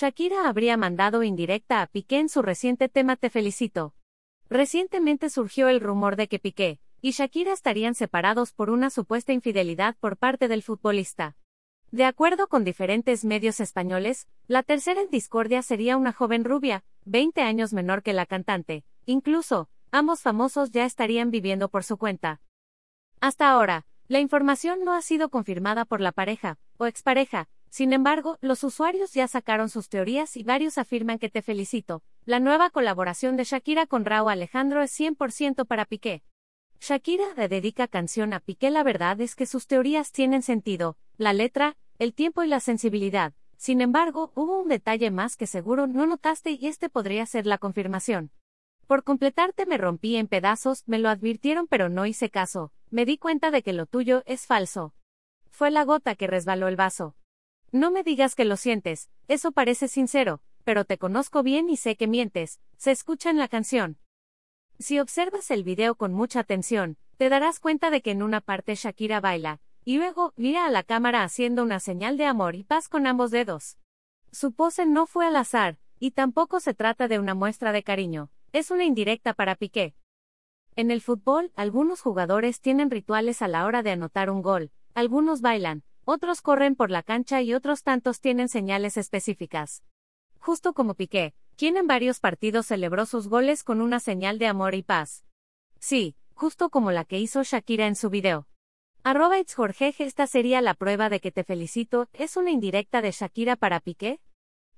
Shakira habría mandado indirecta a Piqué en su reciente tema Te felicito. Recientemente surgió el rumor de que Piqué y Shakira estarían separados por una supuesta infidelidad por parte del futbolista. De acuerdo con diferentes medios españoles, la tercera en discordia sería una joven rubia, 20 años menor que la cantante. Incluso, ambos famosos ya estarían viviendo por su cuenta. Hasta ahora, la información no ha sido confirmada por la pareja, o expareja, sin embargo, los usuarios ya sacaron sus teorías y varios afirman que te felicito. La nueva colaboración de Shakira con Raúl Alejandro es 100% para Piqué. Shakira le dedica canción a Piqué. La verdad es que sus teorías tienen sentido, la letra, el tiempo y la sensibilidad. Sin embargo, hubo un detalle más que seguro no notaste y este podría ser la confirmación. Por completarte me rompí en pedazos, me lo advirtieron pero no hice caso, me di cuenta de que lo tuyo es falso. Fue la gota que resbaló el vaso. No me digas que lo sientes, eso parece sincero, pero te conozco bien y sé que mientes, se escucha en la canción. Si observas el video con mucha atención, te darás cuenta de que en una parte Shakira baila, y luego mira a la cámara haciendo una señal de amor y paz con ambos dedos. Su pose no fue al azar, y tampoco se trata de una muestra de cariño, es una indirecta para Piqué. En el fútbol, algunos jugadores tienen rituales a la hora de anotar un gol, algunos bailan, otros corren por la cancha y otros tantos tienen señales específicas. Justo como Piqué, quien en varios partidos celebró sus goles con una señal de amor y paz. Sí, justo como la que hizo Shakira en su video. Arroba Jorge, esta sería la prueba de que te felicito, ¿es una indirecta de Shakira para Piqué?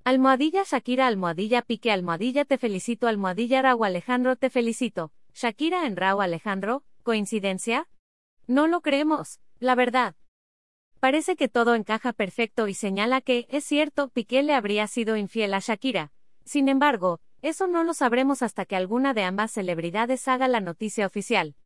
Almohadilla Shakira Almohadilla Piqué Almohadilla te felicito Almohadilla Raúl Alejandro te felicito. Shakira en Raúl Alejandro, ¿coincidencia? No lo creemos, la verdad. Parece que todo encaja perfecto y señala que, es cierto, Piqué le habría sido infiel a Shakira. Sin embargo, eso no lo sabremos hasta que alguna de ambas celebridades haga la noticia oficial.